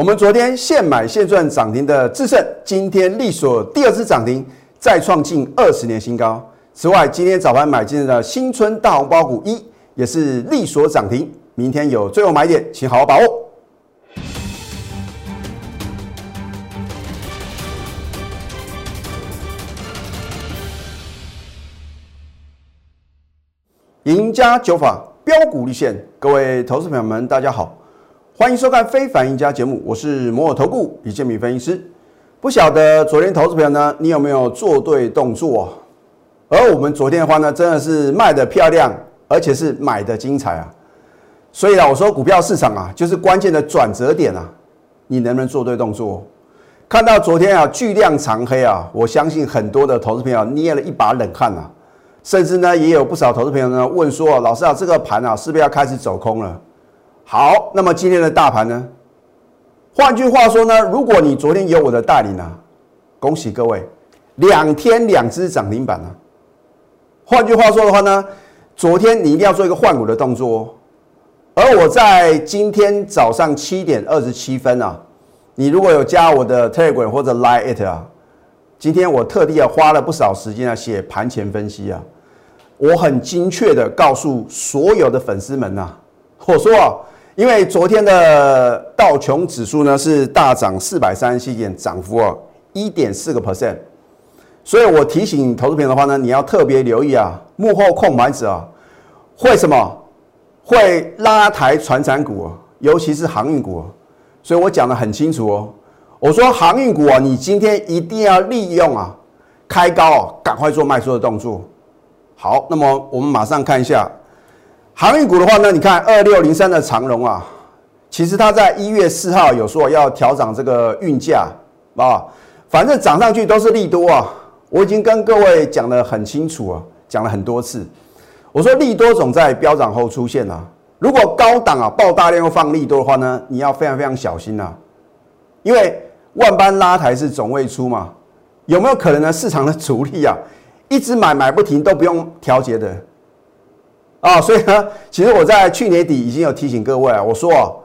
我们昨天现买现赚涨停的智胜，今天力所第二次涨停，再创近二十年新高。此外，今天早盘买进的新春大红包股一也是力所涨停，明天有最后买点，请好好把握。赢家九法标股立现，各位投资朋友们，大家好，欢迎收看《非凡赢家》节目，我是摩尔投顾李建民分析师。不晓得昨天投资朋友呢，你有没有做对动作？而我们昨天的话呢，真的是卖的漂亮，而且是买的精彩啊！所以啊，我说股票市场啊，就是关键的转折点啊，你能不能做对动作？看到昨天啊巨量长黑啊，我相信很多的投资朋友捏了一把冷汗啊。甚至呢，也有不少投资朋友呢问说：“老师啊，这个盘啊，是不是要开始走空了？”好，那么今天的大盘呢？换句话说呢，如果你昨天有我的带领啊，恭喜各位，两天两只涨停板啊。换句话说的话呢，昨天你一定要做一个换股的动作哦。而我在今天早上七点二十七分啊，你如果有加我的 Telegram 或者 Line it 啊。今天我特地啊花了不少时间啊写盘前分析啊，我很精确的告诉所有的粉丝们呐，我说啊，因为昨天的道琼指数呢是大涨四百三十七点，涨幅哦一点四个 percent，所以我提醒投资朋友的话呢，你要特别留意啊，幕后控盘者啊会什么会拉抬船产股啊，尤其是航运股，所以我讲的很清楚哦。我说航运股啊，你今天一定要利用啊，开高啊，赶快做卖出的动作。好，那么我们马上看一下航运股的话呢，你看二六零三的长荣啊，其实它在一月四号有说要调涨这个运价啊，反正涨上去都是利多啊。我已经跟各位讲得很清楚啊，讲了很多次。我说利多总在飙涨后出现啊，如果高档啊爆大量又放利多的话呢，你要非常非常小心呐，因为。万般拉抬是总未出嘛？有没有可能呢？市场的主力啊，一直买买不停，都不用调节的啊。所以呢，其实我在去年底已经有提醒各位啊，我说哦，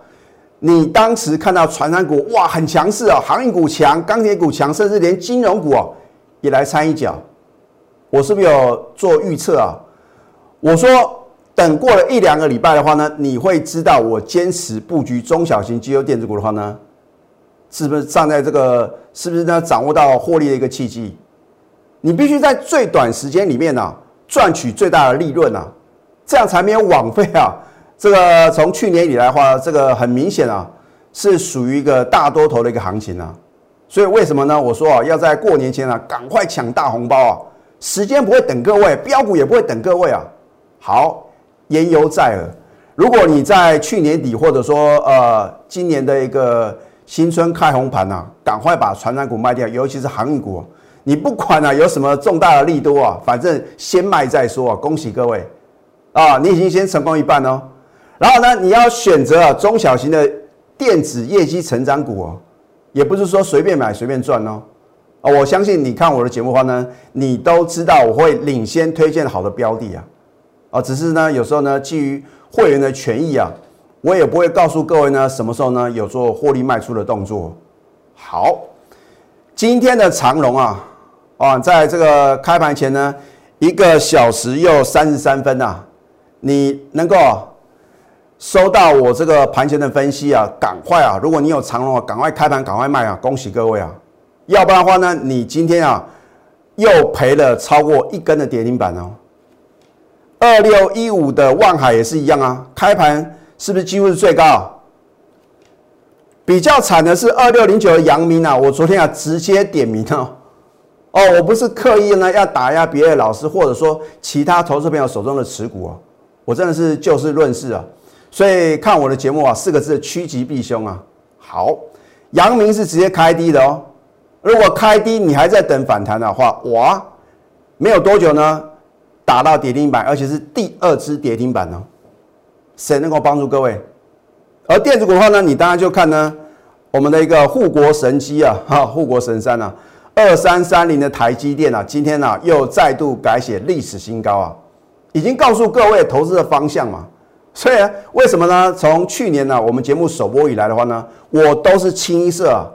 你当时看到传染股哇很强势啊，航运股强，钢铁股强，甚至连金融股哦也来掺一脚。我是不是有做预测啊？我说等过了一两个礼拜的话呢，你会知道我坚持布局中小型机油电子股的话呢。是不是站在这个？是不是呢？掌握到获利的一个契机？你必须在最短时间里面呢，赚取最大的利润啊，这样才没有枉费啊。这个从去年以来的话，这个很明显啊，是属于一个大多头的一个行情啊。所以为什么呢？我说啊，要在过年前啊，赶快抢大红包啊！时间不会等各位，标股也不会等各位啊。好，言犹在耳。如果你在去年底，或者说呃，今年的一个。新春开红盘呐，赶快把传染股卖掉，尤其是航运股。你不管啊有什么重大的利多啊，反正先卖再说啊。恭喜各位啊，你已经先成功一半哦。然后呢，你要选择中小型的电子业绩成长股哦，也不是说随便买随便赚哦。啊，我相信你看我的节目的话呢，你都知道我会领先推荐好的标的啊。啊，只是呢有时候呢基于会员的权益啊。我也不会告诉各位呢，什么时候呢有做获利卖出的动作。好，今天的长龙啊，啊，在这个开盘前呢，一个小时又三十三分呐，你能够收到我这个盘前的分析啊，赶快啊，如果你有长龙啊，赶快开盘赶快卖啊，恭喜各位啊！要不然的话呢，你今天啊又赔了超过一根的跌停板哦。二六一五的万海也是一样啊，开盘。是不是几乎是最高？比较惨的是二六零九的阳明啊，我昨天啊直接点名哦，哦，我不是刻意呢要打压别的老师，或者说其他投资朋友手中的持股啊，我真的是就事论事啊，所以看我的节目啊，四个字趋吉避凶啊。好，阳明是直接开低的哦，如果开低你还在等反弹的话，哇，没有多久呢，打到跌停板，而且是第二只跌停板哦。谁能够帮助各位？而电子股的话呢，你当然就看呢，我们的一个护国神机啊，哈，护国神山啊，二三三零的台积电啊，今天呢又再度改写历史新高啊，已经告诉各位投资的方向嘛。所以为什么呢？从去年呢，我们节目首播以来的话呢，我都是清一色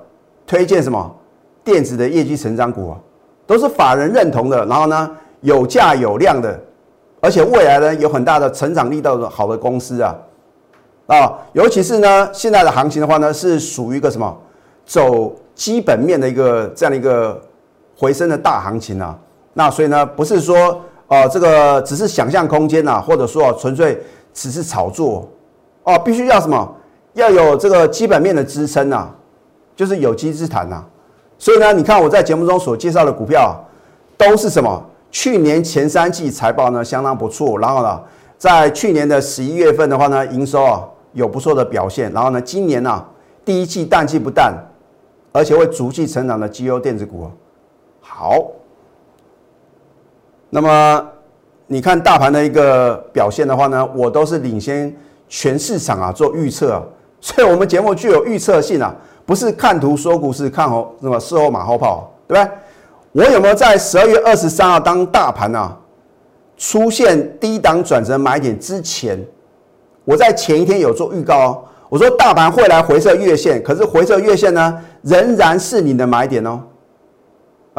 推荐什么电子的业绩成长股啊，都是法人认同的，然后呢有价有量的，而且未来呢有很大的成长力道的好的公司啊啊，尤其是呢现在的行情的话呢，是属于一个什么走基本面的一个这样的一个回升的大行情啊。那所以呢，不是说啊这个只是想象空间呐，或者说纯粹。只是炒作哦，必须要什么？要有这个基本面的支撑呐，就是有机之谈呐。所以呢，你看我在节目中所介绍的股票，都是什么？去年前三季财报呢相当不错，然后呢，在去年的十一月份的话呢，营收啊有不错的表现，然后呢，今年呢第一季淡季不淡，而且会逐季成长的绩优电子股好，那么。你看大盘的一个表现的话呢，我都是领先全市场啊做预测，所以我们节目具有预测性啊，不是看图说股市，看后什么事后马后炮，对不对？我有没有在十二月二十三号当大盘啊出现低档转折买点之前，我在前一天有做预告哦，我说大盘会来回撤月线，可是回撤月线呢仍然是你的买点哦。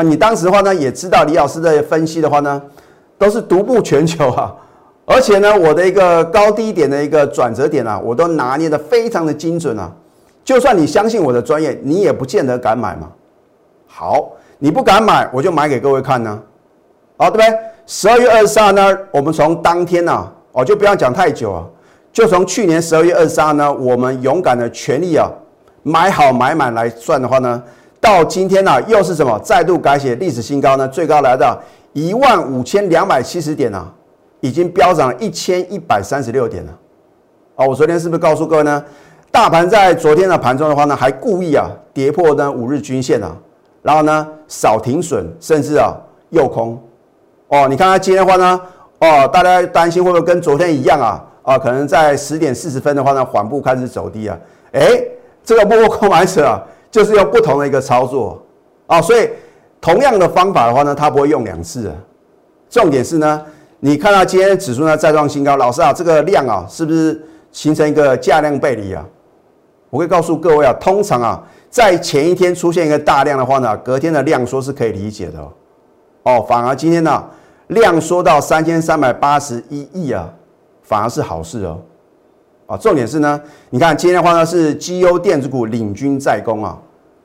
你当时的话呢也知道李老师的分析的话呢。都是独步全球啊，而且呢，我的一个高低点的一个转折点啊，我都拿捏的非常的精准啊。就算你相信我的专业，你也不见得敢买嘛。好，你不敢买，我就买给各位看呢。好，对不对？十二月二十二呢，我们从当天呢，哦，就不要讲太久啊，就从去年十二月二十二呢，我们勇敢的全力啊，买好买满来算的话呢，到今天呢，又是什么？再度改写历史新高呢？最高来到。一万五千两百七十点啊，已经飙涨了一千一百三十六点了。啊，我昨天是不是告诉各位呢？大盘在昨天的盘中的话呢，还故意啊跌破呢五日均线啊，然后呢少停损，甚至啊诱空。哦，你看它今天的话呢，哦，大家担心会不会跟昨天一样啊？啊，可能在十点四十分的话呢，缓步开始走低啊。哎，这个波空买者啊，就是用不同的一个操作啊，所以。同样的方法的话呢，它不会用两次啊。重点是呢，你看到今天指数呢再创新高，老师啊，这个量啊是不是形成一个价量背离啊？我会告诉各位啊，通常啊，在前一天出现一个大量的话呢，隔天的量缩是可以理解的哦。哦，反而今天呢量缩到三千三百八十一亿啊，反而是好事哦。啊，重点是呢，你看今天的话呢是绩优电子股领军在攻啊，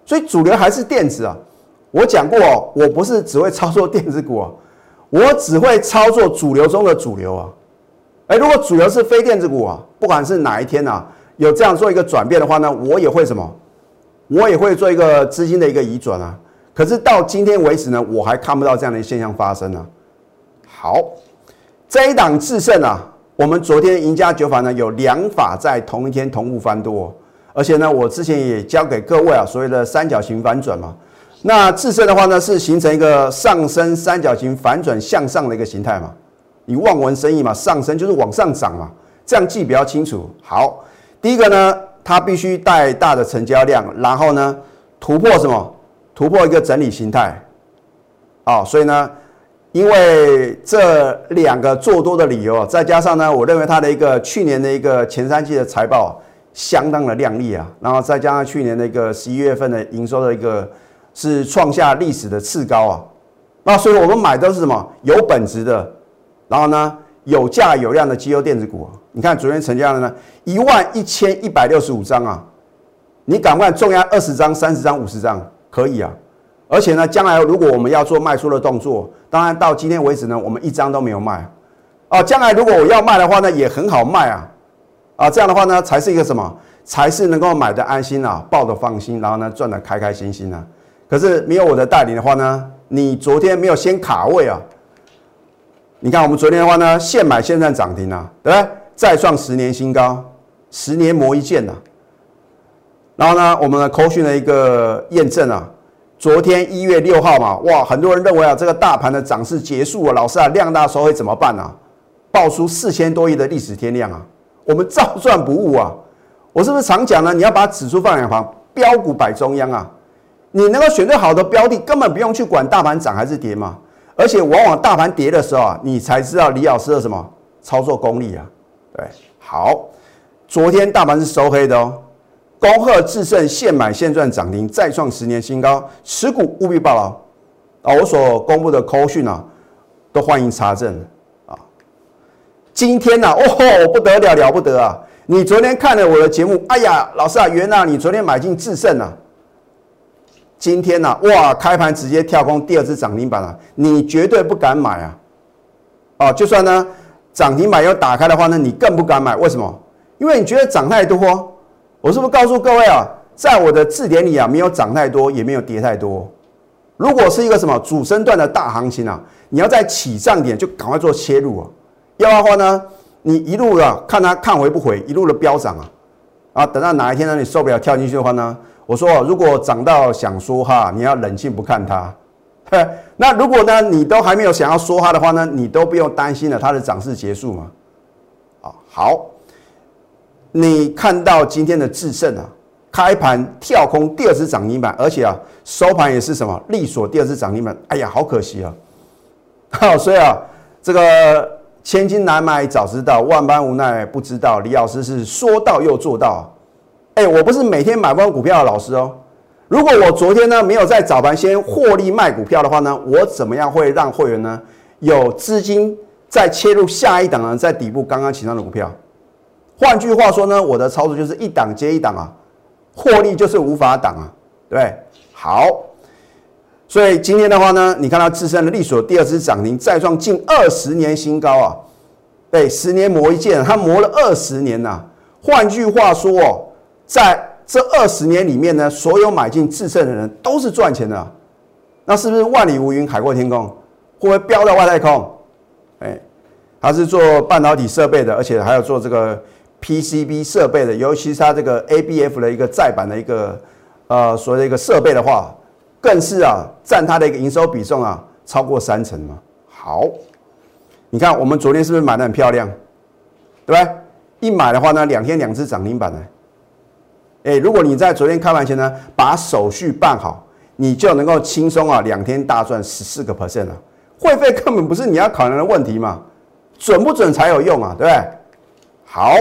所以主流还是电子啊。我讲过哦，我不是只会操作电子股啊，我只会操作主流中的主流啊。哎，如果主流是非电子股啊，不管是哪一天啊，有这样做一个转变的话呢，我也会什么？我也会做一个资金的一个移转啊。可是到今天为止呢，我还看不到这样的现象发生呢。好，这一档制胜啊，我们昨天赢家九法呢有两法在同一天同步翻多，而且呢，我之前也教给各位啊，所谓的三角形反转嘛。那自身的话呢，是形成一个上升三角形反转向上的一个形态嘛？你望文生义嘛，上升就是往上涨嘛，这样记比较清楚。好，第一个呢，它必须带大的成交量，然后呢，突破什么？突破一个整理形态。啊，所以呢，因为这两个做多的理由啊，再加上呢，我认为它的一个去年的一个前三季的财报相当的亮丽啊，然后再加上去年的一个十一月份的营收的一个。是创下历史的次高啊，那所以我们买都是什么有本质的，然后呢有价有量的绩优电子股啊。你看昨天成交的呢一万一千一百六十五张啊，你赶快重压二十张、三十张、五十张可以啊。而且呢，将来如果我们要做卖出的动作，当然到今天为止呢，我们一张都没有卖啊。将来如果我要卖的话呢，也很好卖啊啊，这样的话呢，才是一个什么？才是能够买的安心啊，抱的放心，然后呢赚的开开心心啊。可是没有我的带领的话呢，你昨天没有先卡位啊？你看我们昨天的话呢，现买现在涨停啊，对不对？再创十年新高，十年磨一剑呐。然后呢，我们的扣讯的一个验证啊，昨天一月六号嘛，哇，很多人认为啊，这个大盘的涨势结束了，老师啊，量大收会怎么办呢？爆出四千多亿的历史天量啊，我们照赚不误啊。我是不是常讲呢？你要把指数放两旁，标股摆中央啊。你能够选对好的标的，根本不用去管大盘涨还是跌嘛。而且往往大盘跌的时候啊，你才知道李老师的什么操作功力啊。对，好，昨天大盘是收黑的哦。恭贺智胜现买现赚涨停，再创十年新高，持股务必报牢啊！我所公布的扣讯啊，都欢迎查证啊。今天呢，哦，不得了了不得啊！你昨天看了我的节目，哎呀，老师啊，原来你昨天买进智胜啊，今天呢，哇，开盘直接跳空第二次涨停板了，你绝对不敢买啊！哦，就算呢涨停板要打开的话呢，你更不敢买，为什么？因为你觉得涨太多。我是不是告诉各位啊，在我的字典里啊，没有涨太多，也没有跌太多。如果是一个什么主升段的大行情啊，你要在起涨点就赶快做切入啊。要的话呢，你一路的看它看回不回，一路的飙涨啊，啊，等到哪一天呢你受不了跳进去的话呢，我说如果涨到想说哈，你要冷静不看它。那如果呢你都还没有想要说它的话呢，你都不用担心了，它的涨势结束嘛。啊，好。你看到今天的智胜啊，开盘跳空第二次涨停板，而且啊收盘也是什么利索第二次涨停板。哎呀，好可惜啊！好，所以啊，这个千金难买早知道，万般无奈不知道。李老师是说到又做到。哎，我不是每天买光股票的老师哦。如果我昨天呢没有在早盘先获利卖股票的话呢，我怎么样会让会员呢有资金再切入下一档呢？在底部刚刚起上的股票？换句话说呢，我的操作就是一档接一档啊，获利就是无法挡啊，对不对？好，所以今天的话呢，你看到自身的利索第二次涨停，再创近二十年新高啊，对，十年磨一剑，它磨了二十年呐。换句话说哦，在这二十年里面呢，所有买进自胜的人都是赚钱的，那是不是万里无云，海阔天空？会不会飙到外太空？哎，它是做半导体设备的，而且还有做这个。PCB 设备的，尤其是它这个 ABF 的一个再版的一个呃所谓的一个设备的话，更是啊占它的一个营收比重啊超过三成嘛。好，你看我们昨天是不是买的很漂亮，对不对？一买的话呢，两天两只涨停板呢。哎，如果你在昨天开盘前呢把手续办好，你就能够轻松啊两天大赚十四个 percent 了。会费根本不是你要考量的问题嘛，准不准才有用啊，对不对？好。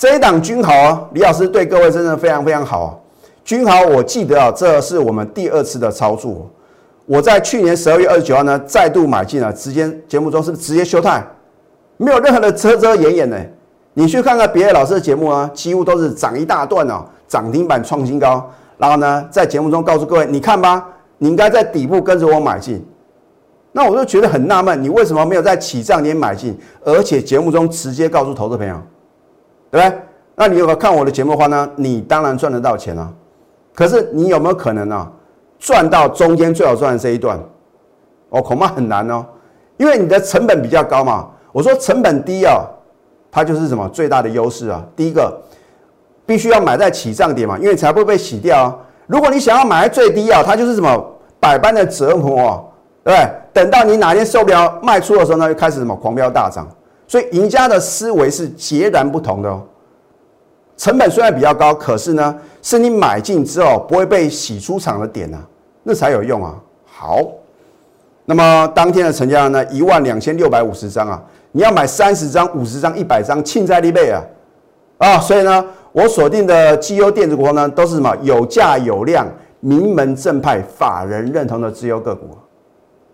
这一档君豪，李老师对各位真的非常非常好啊。君豪，我记得啊，这是我们第二次的操作。我在去年十二月二十九号呢，再度买进了，直接节目中是不是直接休态，没有任何的遮遮掩掩呢？你去看看别的老师的节目啊，几乎都是涨一大段哦，涨停板创新高。然后呢，在节目中告诉各位，你看吧，你应该在底部跟着我买进。那我就觉得很纳闷，你为什么没有在起涨点买进，而且节目中直接告诉投资朋友？对不对？那你如果看我的节目的话呢，你当然赚得到钱啊。可是你有没有可能呢，赚到中间最好赚的这一段？哦，恐怕很难哦，因为你的成本比较高嘛。我说成本低啊，它就是什么最大的优势啊。第一个，必须要买在起涨点嘛，因为才不会被洗掉啊。如果你想要买在最低啊，它就是什么百般的折磨啊，对不对？等到你哪天受不了卖出的时候呢，又开始什么狂飙大涨。所以赢家的思维是截然不同的哦。成本虽然比较高，可是呢，是你买进之后不会被洗出场的点呢，那才有用啊。好，那么当天的成交量呢，一万两千六百五十张啊，你要买三十张、五十张、一百张，庆在利倍啊啊！所以呢，我锁定的绩优电子股呢，都是什么有价有量、名门正派、法人认同的绩优个股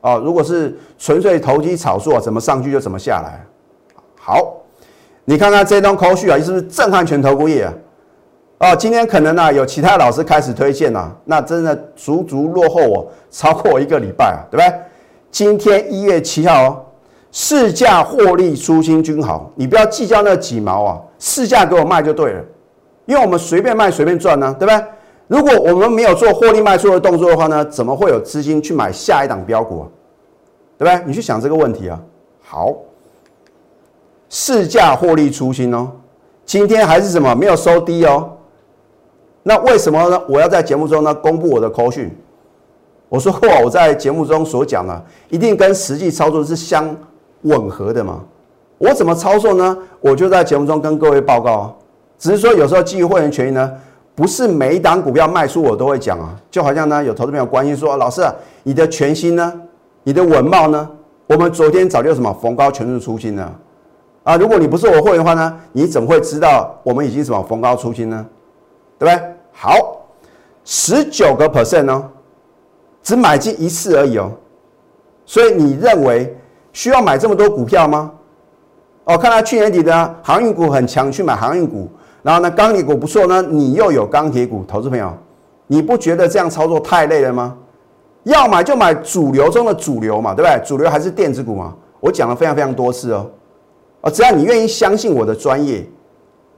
哦。如果是纯粹投机炒作，怎么上去就怎么下来。好，你看看这段口序啊，是不是震撼全投顾业啊？哦，今天可能呢有其他老师开始推荐了，那真的足足落后我超过一个礼拜啊，对不对？今天一月七号哦，市价获利出清均好，你不要计较那几毛啊，市价给我卖就对了，因为我们随便卖随便赚呢，对不对？如果我们没有做获利卖出的动作的话呢，怎么会有资金去买下一档标股啊？对不对？你去想这个问题啊。好。市价获利出清哦，今天还是什么没有收低哦？那为什么呢？我要在节目中呢公布我的口讯。我说过，我在节目中所讲的一定跟实际操作是相吻合的嘛。我怎么操作呢？我就在节目中跟各位报告。只是说有时候基于会员权益呢，不是每一档股票卖出我都会讲啊。就好像呢有投资朋友关心说，老师啊，你的全新呢，你的稳茂呢？我们昨天早就什么逢高全日出清了。啊，如果你不是我会员的话呢，你怎么会知道我们已经什么逢高出清呢？对不对？好，十九个 percent 呢，只买进一次而已哦。所以你认为需要买这么多股票吗？哦，看到去年底的航运股很强，去买航运股，然后呢，钢铁股不错呢，你又有钢铁股，投资朋友，你不觉得这样操作太累了吗？要买就买主流中的主流嘛，对不对？主流还是电子股嘛。我讲了非常非常多次哦，只要你愿意相信我的专业，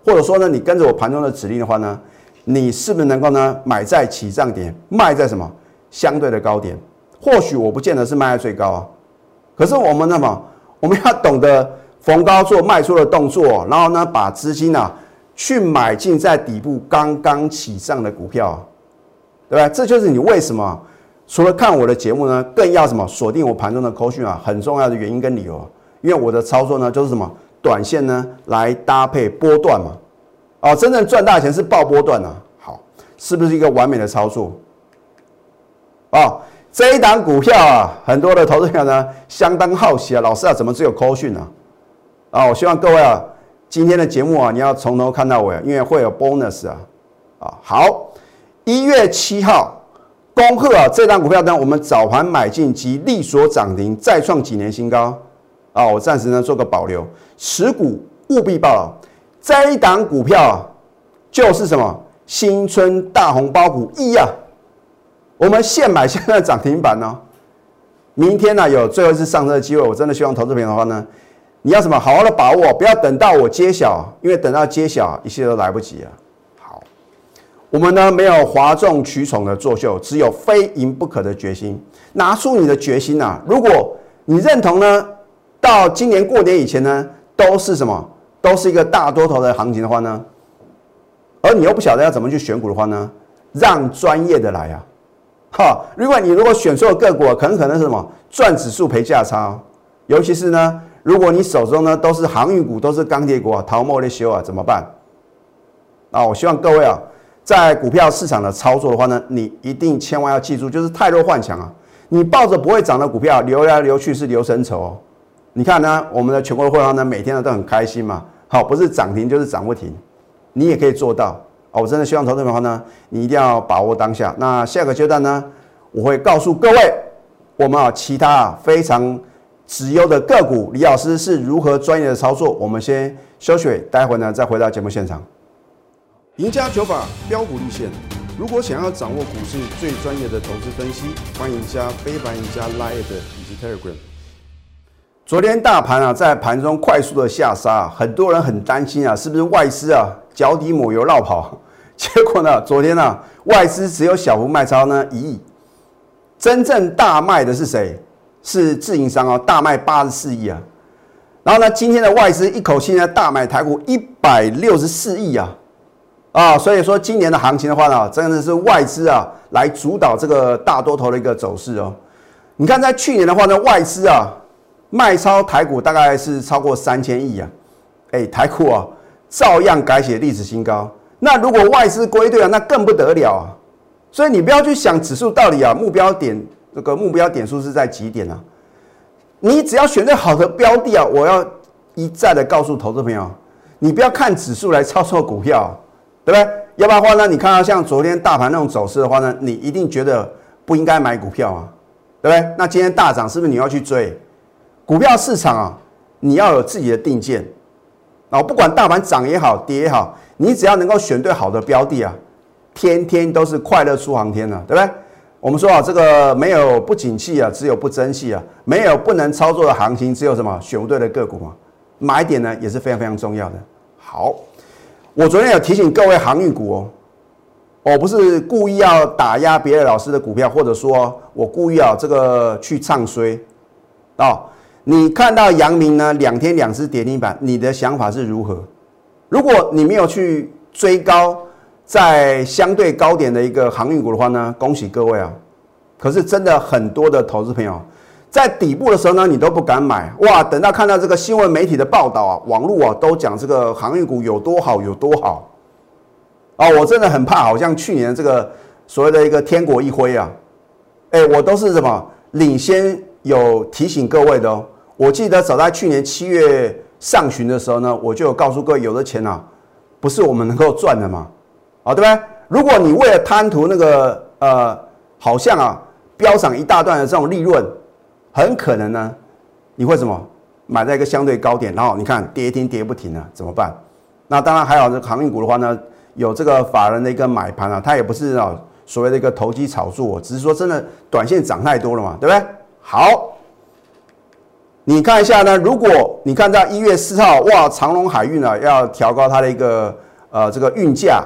或者说呢，你跟着我盘中的指令的话呢，你是不是能够呢买在起涨点，卖在什么相对的高点？或许我不见得是卖在最高啊，可是我们那么我们要懂得逢高做卖出的动作，然后呢把资金啊去买进在底部刚刚起涨的股票，对吧？这就是你为什么。除了看我的节目呢，更要什么锁定我盘中的扣讯啊，很重要的原因跟理由，因为我的操作呢就是什么短线呢来搭配波段嘛，哦，真正赚大钱是爆波段啊，好，是不是一个完美的操作？哦，这一档股票啊，很多的投资者呢相当好奇啊，老师啊，怎么只有扣讯呢？啊，我希望各位啊，今天的节目啊，你要从头看到尾，因为会有 bonus 啊，啊，好，一月七号。恭贺啊！这档股票呢，我们早盘买进及利所涨停，再创几年新高啊！我暂时呢做个保留，持股务必报。这一档股票啊，就是什么新春大红包股一啊！我们现买现在涨停板呢，明天呢有最后一次上车的机会，我真的希望投资朋友的话呢，你要什么好好的把握，不要等到我揭晓，因为等到揭晓一切都来不及了。我们呢没有哗众取宠的作秀，只有非赢不可的决心。拿出你的决心呐！如果你认同呢，到今年过年以前呢，都是什么？都是一个大多头的行情的话呢，而你又不晓得要怎么去选股的话呢，让专业的来啊！哈，如果你如果选错个股，可能可能是什么赚指数赔价差，尤其是呢，如果你手中呢都是航运股，都是钢铁股啊，逃莫的修啊，怎么办？啊，我希望各位啊。在股票市场的操作的话呢，你一定千万要记住，就是太弱幻想啊！你抱着不会涨的股票流来流去是流神筹哦。你看呢，我们的全国的会员呢，每天呢都很开心嘛。好，不是涨停就是涨不停，你也可以做到哦。我真的希望投资的话呢，你一定要把握当下。那下个阶段呢，我会告诉各位，我们啊其他非常直优的个股，李老师是如何专业的操作。我们先休息，待会呢再回到节目现场。赢家九法标股立线。如果想要掌握股市最专业的投资分析，欢迎加非凡、赢家 Line 以及 Telegram。昨天大盘啊，在盘中快速的下杀，很多人很担心啊，是不是外资啊脚底抹油绕跑？结果呢，昨天呢，外资只有小幅卖超呢一亿，真正大卖的是谁？是自营商哦，大卖八十四亿啊。然后呢，今天的外资一口气呢大买台股一百六十四亿啊。啊，所以说今年的行情的话呢，真的是外资啊来主导这个大多头的一个走势哦。你看在去年的话呢，外资啊卖超台股大概是超过三千亿啊，哎，台股啊照样改写历史新高。那如果外资归队啊，那更不得了啊。所以你不要去想指数到底啊目标点这个目标点数是在几点啊？你只要选对好的标的啊，我要一再的告诉投资朋友，你不要看指数来操作股票。对不对？要不然的话呢？你看到像昨天大盘那种走势的话呢，你一定觉得不应该买股票啊，对不对？那今天大涨是不是你要去追？股票市场啊，你要有自己的定见啊，不管大盘涨也好，跌也好，你只要能够选对好的标的啊，天天都是快乐出航天了，对不对？我们说啊，这个没有不景气啊，只有不争气啊，没有不能操作的行情，只有什么选不对的个股嘛。买点呢也是非常非常重要的。好。我昨天有提醒各位航运股哦，我不是故意要打压别的老师的股票，或者说我故意要这个去唱衰啊。你看到阳明呢两天两只跌停板，你的想法是如何？如果你没有去追高在相对高点的一个航运股的话呢，恭喜各位啊！可是真的很多的投资朋友。在底部的时候呢，你都不敢买哇！等到看到这个新闻媒体的报道啊，网络啊都讲这个航运股有多好有多好啊，我真的很怕，好像去年这个所谓的一个天国一挥啊，哎，我都是什么领先有提醒各位的哦。我记得早在去年七月上旬的时候呢，我就有告诉各位，有的钱啊，不是我们能够赚的嘛，啊，对不对？如果你为了贪图那个呃，好像啊，飙涨一大段的这种利润，很可能呢，你会什么买在一个相对高点，然后你看跌停跌不停啊，怎么办？那当然还好，这航运股的话呢，有这个法人的一个买盘啊，它也不是啊所谓的一个投机炒作，只是说真的短线涨太多了嘛，对不对？好，你看一下呢，如果你看到一月四号，哇，长隆海运啊要调高它的一个呃这个运价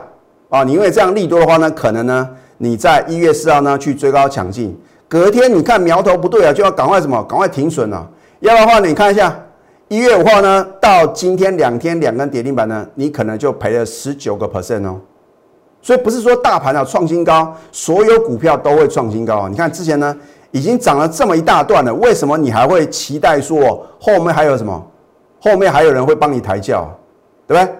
啊，你因为这样利多的话呢，可能呢你在一月四号呢去追高抢进，隔天你看苗头不对啊，就要赶快什么，赶快停损了，要的话你看一下。一月五号呢，到今天两天两根跌停板呢，你可能就赔了十九个 percent 哦。所以不是说大盘啊创新高，所有股票都会创新高啊。你看之前呢，已经涨了这么一大段了，为什么你还会期待说后面还有什么？后面还有人会帮你抬轿，对不对？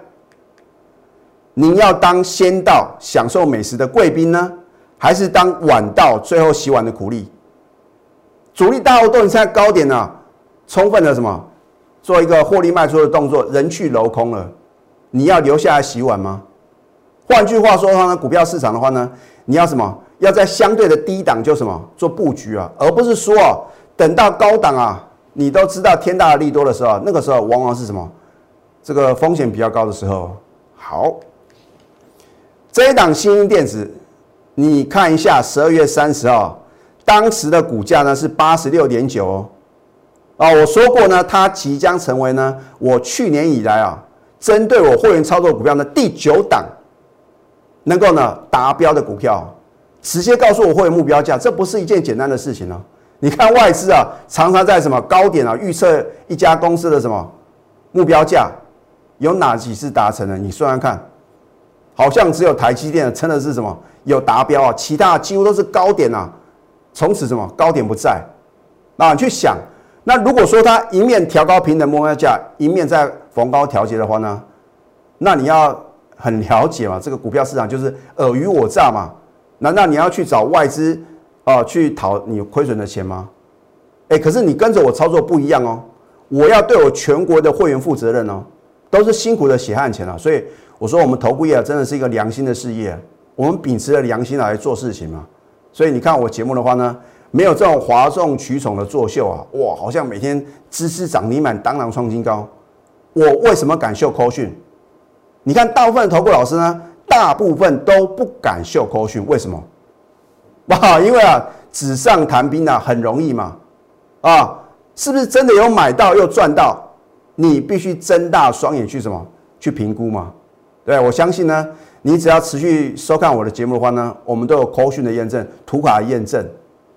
你要当先到享受美食的贵宾呢，还是当晚到最后洗碗的苦力？主力大户都已经在高点了，充分的什么？做一个获利卖出的动作，人去楼空了，你要留下来洗碗吗？换句话说的话呢，股票市场的话呢，你要什么？要在相对的低档就什么做布局啊，而不是说哦，等到高档啊，你都知道天大的利多的时候，那个时候往往是什么？这个风险比较高的时候。好，这一档新兴电子，你看一下十二月三十号，当时的股价呢是八十六点九哦。啊，我说过呢，它即将成为呢，我去年以来啊，针对我会员操作股票的第九档，能够呢达标的股票，直接告诉我会员目标价，这不是一件简单的事情哦。你看外资啊，常常在什么高点啊预测一家公司的什么目标价，有哪几次达成了？你算算看，好像只有台积电真的是什么有达标啊，其他几乎都是高点啊，从此什么高点不在，那你去想。那如果说它一面调高平等目标价，一面在逢高调节的话呢，那你要很了解嘛，这个股票市场就是尔虞我诈嘛。难道你要去找外资啊去讨你亏损的钱吗？哎，可是你跟着我操作不一样哦，我要对我全国的会员负责任哦，都是辛苦的血汗钱啊。所以我说我们投顾业真的是一个良心的事业，我们秉持着良心来做事情嘛。所以你看我节目的话呢。没有这种哗众取宠的作秀啊！哇，好像每天支支涨停板，当然创新高。我为什么敢秀扣讯？你看大部分投顾老师呢，大部分都不敢秀扣讯，为什么？哇，因为啊，纸上谈兵啊，很容易嘛。啊，是不是真的有买到又赚到？你必须睁大双眼去什么？去评估嘛。对，我相信呢，你只要持续收看我的节目的话呢，我们都有扣讯的验证，图卡的验证。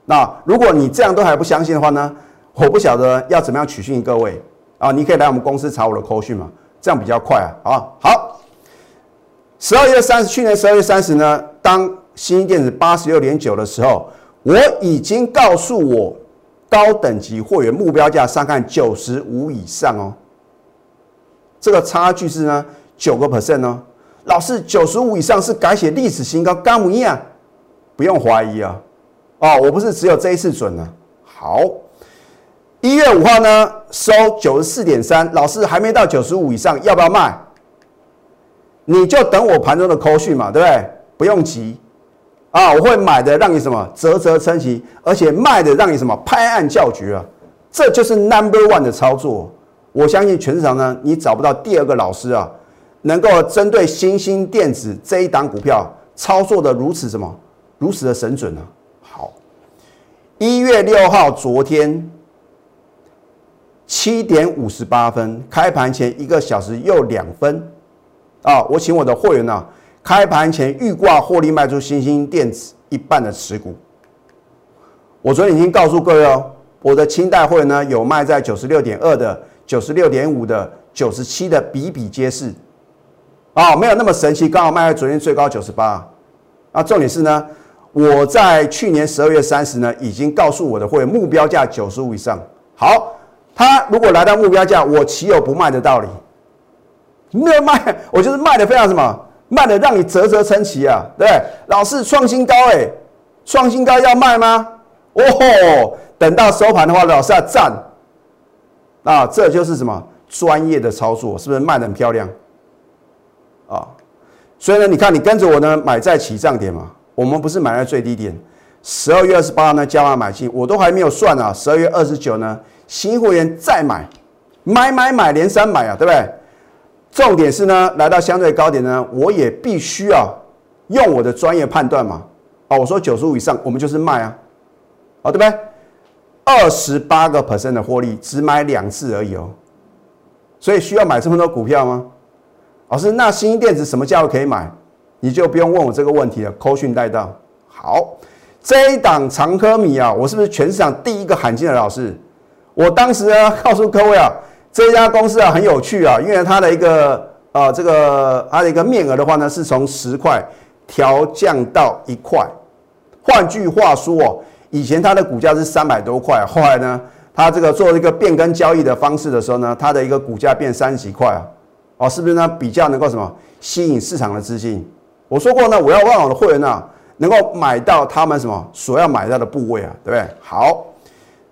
那如果你这样都还不相信的话呢？我不晓得要怎么样取信各位啊！你可以来我们公司查我的扣讯嘛，这样比较快啊！好，好。十二月三十，去年十二月三十呢，当新电子八十六点九的时候，我已经告诉我高等级会员目标价上看九十五以上哦。这个差距是呢九个 percent 哦。老师，九十五以上是改写历史新高，干不一样？不用怀疑啊。哦，我不是只有这一次准呢。好，一月五号呢收九十四点三，老师还没到九十五以上，要不要卖？你就等我盘中的扣讯嘛，对不对？不用急啊，我会买的让你什么啧啧称奇，而且卖的让你什么拍案叫绝啊！这就是 number one 的操作。我相信全市场呢，你找不到第二个老师啊，能够针对新兴电子这一档股票操作的如此什么如此的神准呢？一月六号，昨天七点五十八分开盘前一个小时又两分啊！我请我的会员呢，开盘前预挂获利卖出新兴电子一半的持股。我昨天已经告诉各位哦，我的清代会员呢有卖在九十六点二的、九十六点五的、九十七的，比比皆是啊，没有那么神奇，刚好卖在昨天最高九十八。啊，重点是呢。我在去年十二月三十呢，已经告诉我的会员目标价九十五以上。好，他如果来到目标价，我岂有不卖的道理？没有卖，我就是卖的非常什么，卖的让你啧啧称奇啊！对，老是创新高哎，创新高要卖吗？哦吼，等到收盘的话，老是要赞。啊，这就是什么专业的操作，是不是卖的很漂亮？啊，所以呢，你看你跟着我呢买在起涨点嘛，我们不是买在最低点。十二月二十八号呢加码买进，我都还没有算啊。十二月二十九呢，新会员再买，买买买连三买啊，对不对？重点是呢，来到相对高点呢，我也必须要用我的专业判断嘛。哦，我说九十五以上，我们就是卖啊，哦，对不对？二十八个 percent 的获利，只买两次而已哦。所以需要买这么多股票吗？老师，那新电子什么价位可以买？你就不用问我这个问题了。扣讯带到，好，这一档长科米啊，我是不是全市场第一个喊进的老师？我当时啊，告诉各位啊，这家公司啊很有趣啊，因为它的一个呃这个它的一个面额的话呢，是从十块调降到一块。换句话说哦，以前它的股价是三百多块，后来呢，它这个做一个变更交易的方式的时候呢，它的一个股价变三十几块啊。哦，是不是呢？比较能够什么吸引市场的资金？我说过呢，我要让我的会员呢能够买到他们什么所要买到的部位啊，对不对？好，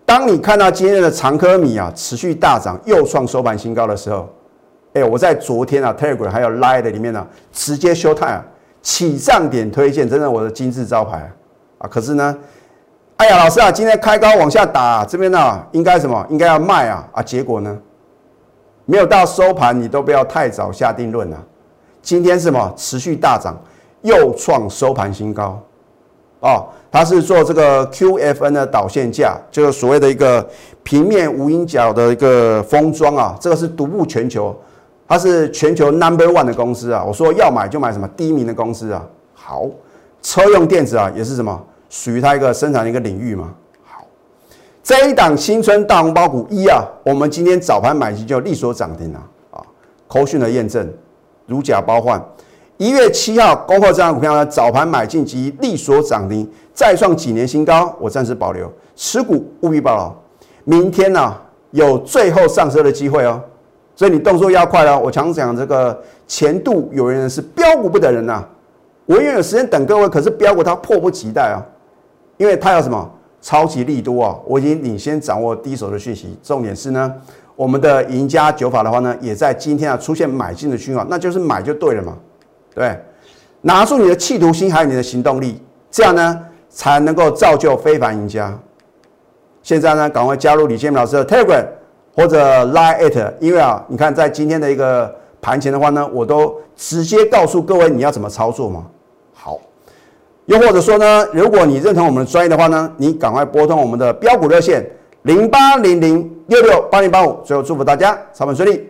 当你看到今天的长科米啊持续大涨，又创收盘新高的时候，哎，我在昨天啊 Telegram 还有 Line 里面呢，直接休泰啊起涨点推荐，真的我的金字招牌啊。可是呢，哎呀，老师啊，今天开高往下打，这边呢应该什么？应该要卖啊啊，结果呢？没有到收盘，你都不要太早下定论了。今天是什么？持续大涨，又创收盘新高。哦，它是做这个 QFN 的导线架，就是所谓的一个平面无影脚的一个封装啊。这个是独步全球，它是全球 Number One 的公司啊。我说要买就买什么第一名的公司啊。好，车用电子啊，也是什么属于它一个生产的一个领域嘛。好这一档新春大红包股一啊，我们今天早盘买进就利索涨停了啊！口讯的验证，如假包换。一月七号恭贺这张股票呢，早盘买进及利索涨停，再创几年新高，我暂时保留持股，务必保留。明天呢，有最后上车的机会哦，所以你动作要快哦。我常讲这个前度有人是标股不等人呐，我永远有时间等各位，可是标股它迫不及待啊，因为它有什么？超级利多啊！我已经领先掌握第一手的讯息。重点是呢，我们的赢家九法的话呢，也在今天啊出现买进的讯号，那就是买就对了嘛，对拿出你的企图心，还有你的行动力，这样呢才能够造就非凡赢家。现在呢，赶快加入李建明老师的 Telegram 或者 Line at，因为啊，你看在今天的一个盘前的话呢，我都直接告诉各位你要怎么操作嘛。好。又或者说呢，如果你认同我们的专业的话呢，你赶快拨通我们的标股热线零八零零六六八零八五。最后祝福大家操盘顺利，